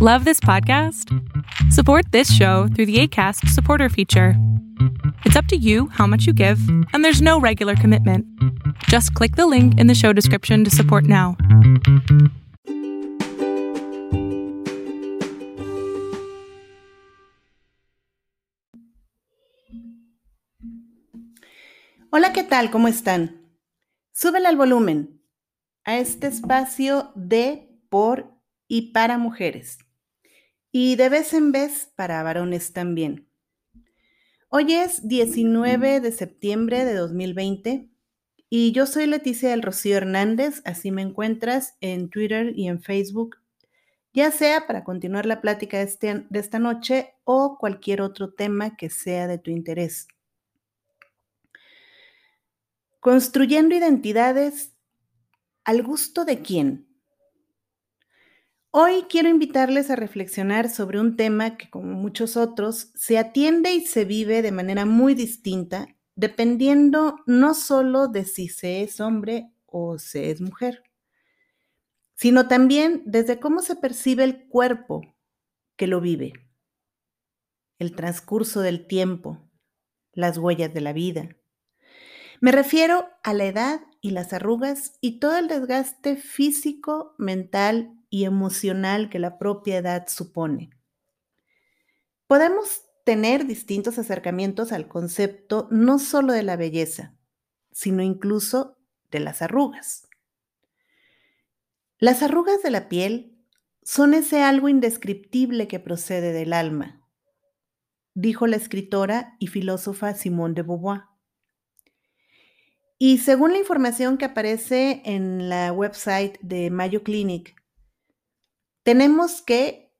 Love this podcast? Support this show through the ACAST supporter feature. It's up to you how much you give, and there's no regular commitment. Just click the link in the show description to support now. Hola, ¿qué tal? ¿Cómo están? Súbele al volumen a este espacio de, por y para mujeres. Y de vez en vez para varones también. Hoy es 19 de septiembre de 2020 y yo soy Leticia del Rocío Hernández, así me encuentras en Twitter y en Facebook, ya sea para continuar la plática de, este, de esta noche o cualquier otro tema que sea de tu interés. Construyendo identidades al gusto de quién. Hoy quiero invitarles a reflexionar sobre un tema que, como muchos otros, se atiende y se vive de manera muy distinta, dependiendo no solo de si se es hombre o se es mujer, sino también desde cómo se percibe el cuerpo que lo vive, el transcurso del tiempo, las huellas de la vida. Me refiero a la edad y las arrugas y todo el desgaste físico, mental y emocional que la propia edad supone. Podemos tener distintos acercamientos al concepto no solo de la belleza, sino incluso de las arrugas. Las arrugas de la piel son ese algo indescriptible que procede del alma, dijo la escritora y filósofa Simone de Beauvoir. Y según la información que aparece en la website de Mayo Clinic, tenemos que,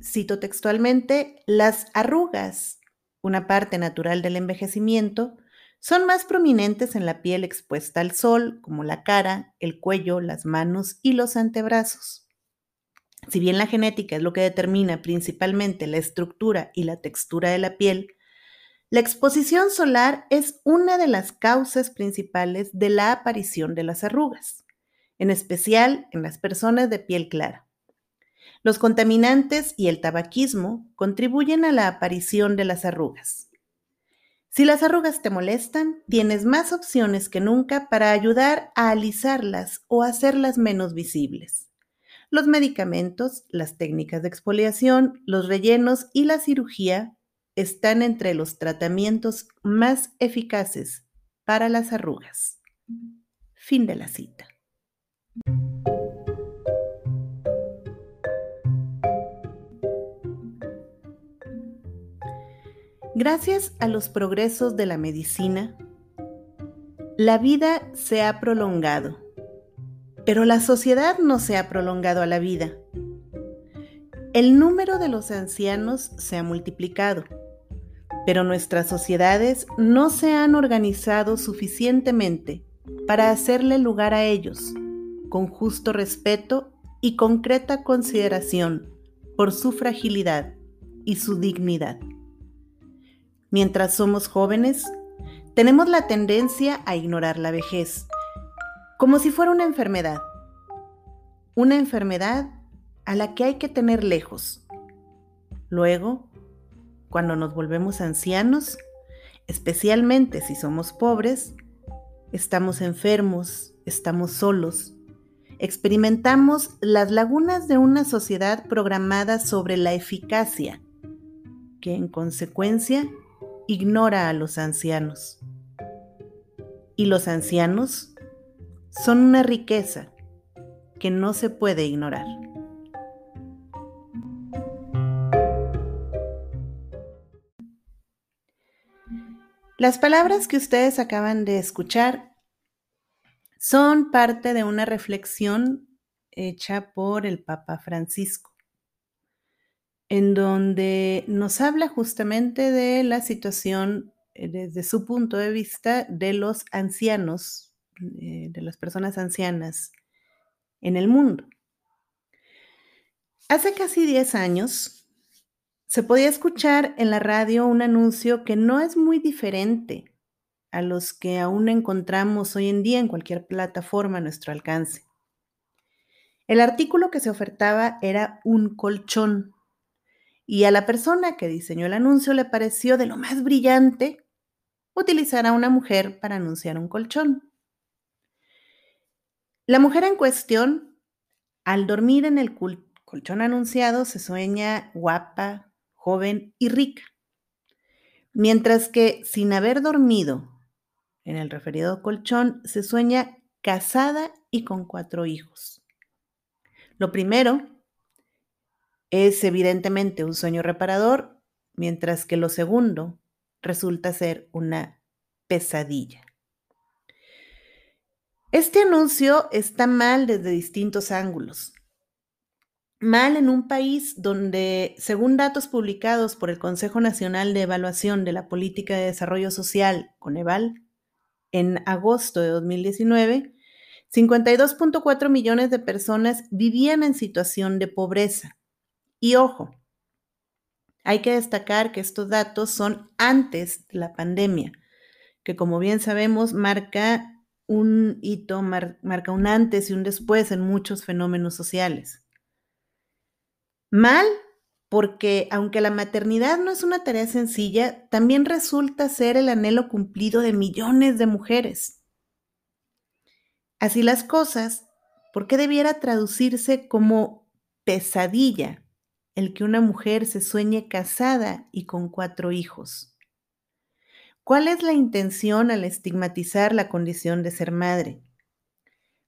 cito textualmente, las arrugas, una parte natural del envejecimiento, son más prominentes en la piel expuesta al sol, como la cara, el cuello, las manos y los antebrazos. Si bien la genética es lo que determina principalmente la estructura y la textura de la piel, la exposición solar es una de las causas principales de la aparición de las arrugas, en especial en las personas de piel clara. Los contaminantes y el tabaquismo contribuyen a la aparición de las arrugas. Si las arrugas te molestan, tienes más opciones que nunca para ayudar a alisarlas o hacerlas menos visibles. Los medicamentos, las técnicas de exfoliación, los rellenos y la cirugía están entre los tratamientos más eficaces para las arrugas. Fin de la cita. Gracias a los progresos de la medicina, la vida se ha prolongado, pero la sociedad no se ha prolongado a la vida. El número de los ancianos se ha multiplicado, pero nuestras sociedades no se han organizado suficientemente para hacerle lugar a ellos, con justo respeto y concreta consideración por su fragilidad y su dignidad. Mientras somos jóvenes, tenemos la tendencia a ignorar la vejez, como si fuera una enfermedad. Una enfermedad a la que hay que tener lejos. Luego, cuando nos volvemos ancianos, especialmente si somos pobres, estamos enfermos, estamos solos, experimentamos las lagunas de una sociedad programada sobre la eficacia, que en consecuencia ignora a los ancianos. Y los ancianos son una riqueza que no se puede ignorar. Las palabras que ustedes acaban de escuchar son parte de una reflexión hecha por el Papa Francisco en donde nos habla justamente de la situación eh, desde su punto de vista de los ancianos, eh, de las personas ancianas en el mundo. Hace casi 10 años se podía escuchar en la radio un anuncio que no es muy diferente a los que aún encontramos hoy en día en cualquier plataforma a nuestro alcance. El artículo que se ofertaba era un colchón y a la persona que diseñó el anuncio le pareció de lo más brillante utilizar a una mujer para anunciar un colchón. La mujer en cuestión, al dormir en el colchón anunciado, se sueña guapa, joven y rica, mientras que sin haber dormido en el referido colchón, se sueña casada y con cuatro hijos. Lo primero es evidentemente un sueño reparador, mientras que lo segundo resulta ser una pesadilla. Este anuncio está mal desde distintos ángulos. Mal en un país donde, según datos publicados por el Consejo Nacional de Evaluación de la Política de Desarrollo Social, Coneval, en agosto de 2019, 52.4 millones de personas vivían en situación de pobreza. Y ojo, hay que destacar que estos datos son antes de la pandemia, que como bien sabemos marca un hito, marca un antes y un después en muchos fenómenos sociales. Mal porque aunque la maternidad no es una tarea sencilla, también resulta ser el anhelo cumplido de millones de mujeres. Así las cosas, ¿por qué debiera traducirse como pesadilla el que una mujer se sueñe casada y con cuatro hijos? ¿Cuál es la intención al estigmatizar la condición de ser madre?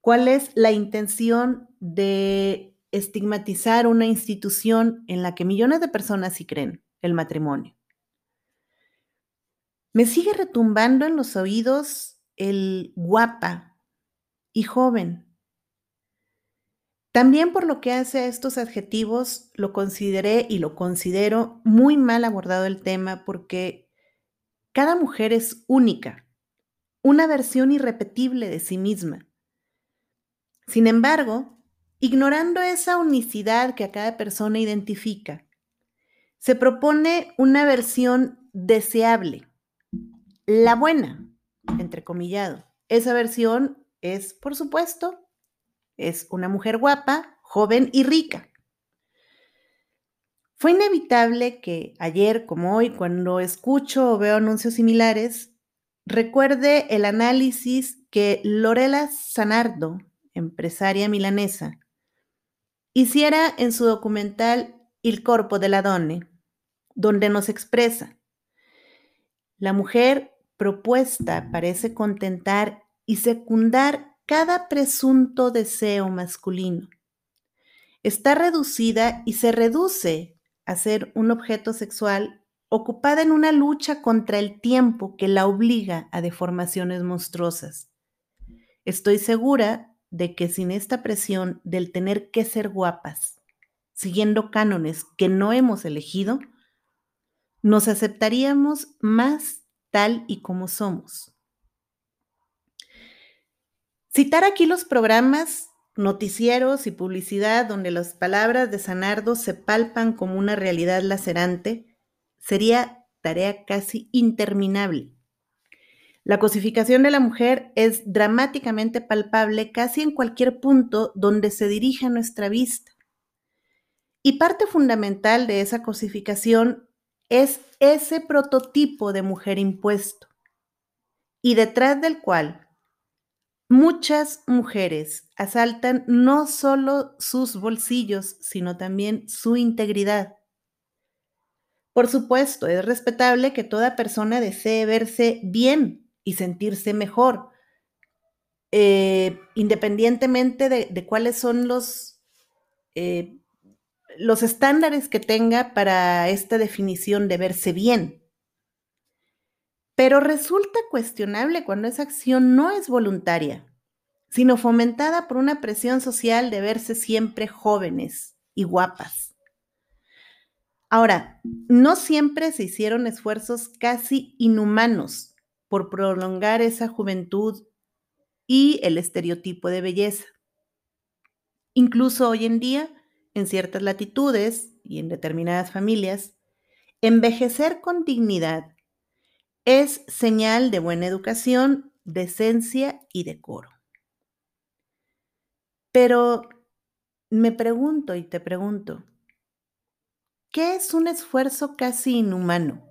¿Cuál es la intención de estigmatizar una institución en la que millones de personas sí creen, el matrimonio? Me sigue retumbando en los oídos el guapa y joven. También por lo que hace a estos adjetivos, lo consideré y lo considero muy mal abordado el tema porque cada mujer es única, una versión irrepetible de sí misma. Sin embargo, ignorando esa unicidad que a cada persona identifica, se propone una versión deseable, la buena, entrecomillado. Esa versión es, por supuesto, es una mujer guapa, joven y rica. Fue inevitable que ayer como hoy, cuando escucho o veo anuncios similares, recuerde el análisis que Lorela Sanardo, empresaria milanesa, hiciera en su documental Il corpo della donne, donde nos expresa, la mujer propuesta parece contentar y secundar cada presunto deseo masculino. Está reducida y se reduce a ser un objeto sexual ocupada en una lucha contra el tiempo que la obliga a deformaciones monstruosas. Estoy segura de que sin esta presión del tener que ser guapas, siguiendo cánones que no hemos elegido, nos aceptaríamos más tal y como somos. Citar aquí los programas noticieros y publicidad donde las palabras de Sanardo se palpan como una realidad lacerante, sería tarea casi interminable. La cosificación de la mujer es dramáticamente palpable casi en cualquier punto donde se dirija nuestra vista. Y parte fundamental de esa cosificación es ese prototipo de mujer impuesto, y detrás del cual Muchas mujeres asaltan no solo sus bolsillos, sino también su integridad. Por supuesto, es respetable que toda persona desee verse bien y sentirse mejor, eh, independientemente de, cuáles son los, eh, los estándares que tenga para esta definición de verse bien. Pero resulta cuestionable cuando esa acción no es voluntaria, sino fomentada por una presión social de verse siempre jóvenes y guapas. Ahora, no siempre se hicieron esfuerzos casi inhumanos por prolongar esa juventud y el estereotipo de belleza. Incluso hoy en día, en ciertas latitudes y en determinadas familias, envejecer con dignidad es señal de buena educación, decencia y decoro. Pero, me pregunto y te pregunto, ¿qué es un esfuerzo casi inhumano?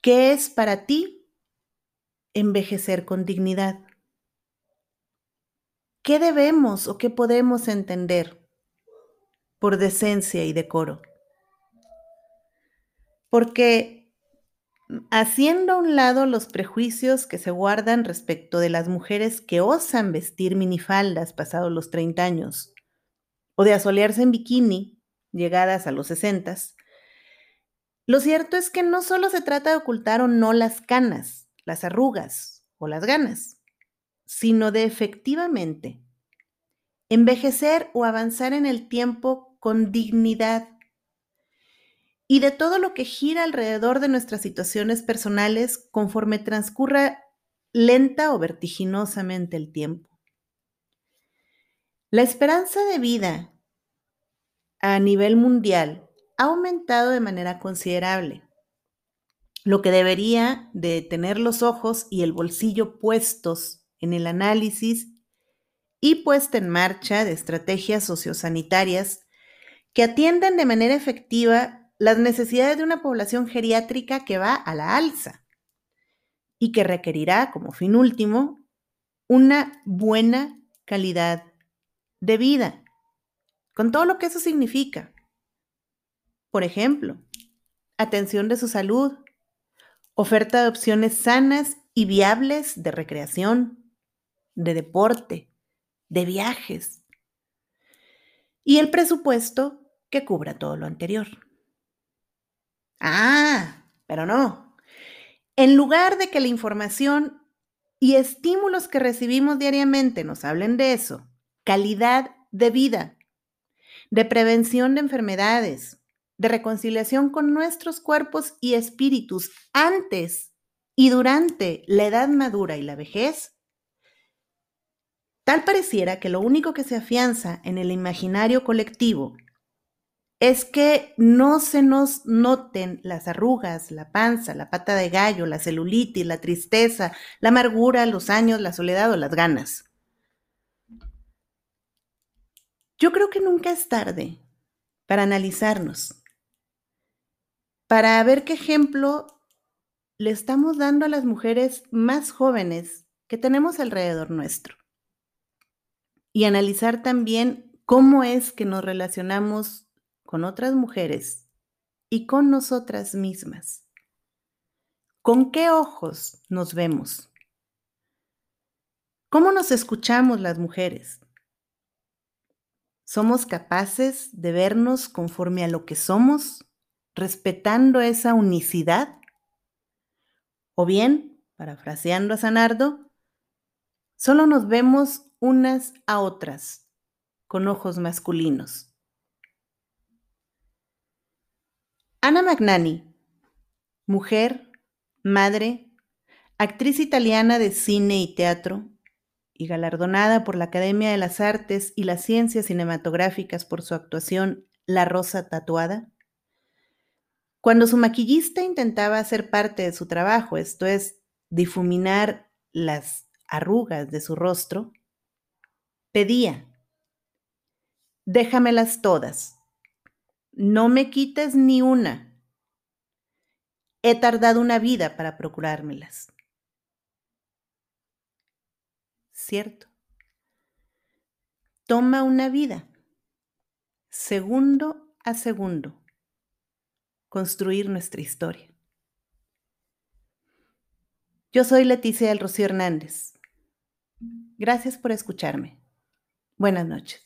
¿Qué es para ti envejecer con dignidad? ¿Qué debemos o qué podemos entender por decencia y decoro? Porque haciendo a un lado los prejuicios que se guardan respecto de las mujeres que osan vestir minifaldas pasados los 30 años o de asolearse en bikini llegadas a los 60, lo cierto es que no solo se trata de ocultar o no las canas, las arrugas o las ganas, sino de efectivamente envejecer o avanzar en el tiempo con dignidad y de todo lo que gira alrededor de nuestras situaciones personales conforme transcurra lenta o vertiginosamente el tiempo. La esperanza de vida a nivel mundial ha aumentado de manera considerable, lo que debería de tener los ojos y el bolsillo puestos en el análisis y puesta en marcha de estrategias sociosanitarias que atiendan de manera efectiva las necesidades de una población geriátrica que va a la alza y que requerirá, como fin último, una buena calidad de vida, con todo lo que eso significa. Por ejemplo, atención de su salud, oferta de opciones sanas y viables de recreación, de deporte, de viajes, y el presupuesto que cubra todo lo anterior. Ah, pero no. En lugar de que la información y estímulos que recibimos diariamente nos hablen de eso, calidad de vida, de prevención de enfermedades, de reconciliación con nuestros cuerpos y espíritus antes y durante la edad madura y la vejez, tal pareciera que lo único que se afianza en el imaginario colectivo es que no se nos noten las arrugas, la panza, la pata de gallo, la celulitis, la tristeza, la amargura, los años, la soledad o las ganas. Yo creo que nunca es tarde para analizarnos, para ver qué ejemplo le estamos dando a las mujeres más jóvenes que tenemos alrededor nuestro. Y analizar también cómo es que nos relacionamos con otras mujeres y con nosotras mismas. ¿Con qué ojos nos vemos? ¿Cómo nos escuchamos las mujeres? ¿Somos capaces de vernos conforme a lo que somos, respetando esa unicidad? O bien, parafraseando a Sanardo, solo nos vemos unas a otras con ojos masculinos. Anna Magnani, mujer, madre, actriz italiana de cine y teatro y galardonada por la Academia de las Artes y las Ciencias Cinematográficas por su actuación La Rosa Tatuada. Cuando su maquillista intentaba hacer parte de su trabajo, esto es, difuminar las arrugas de su rostro, pedía, déjamelas todas no me quites ni una. He tardado una vida para procurármelas. Cierto. Toma una vida, segundo a segundo, construir nuestra historia. Yo soy Leticia del Rocío Hernández. Gracias por escucharme. Buenas noches.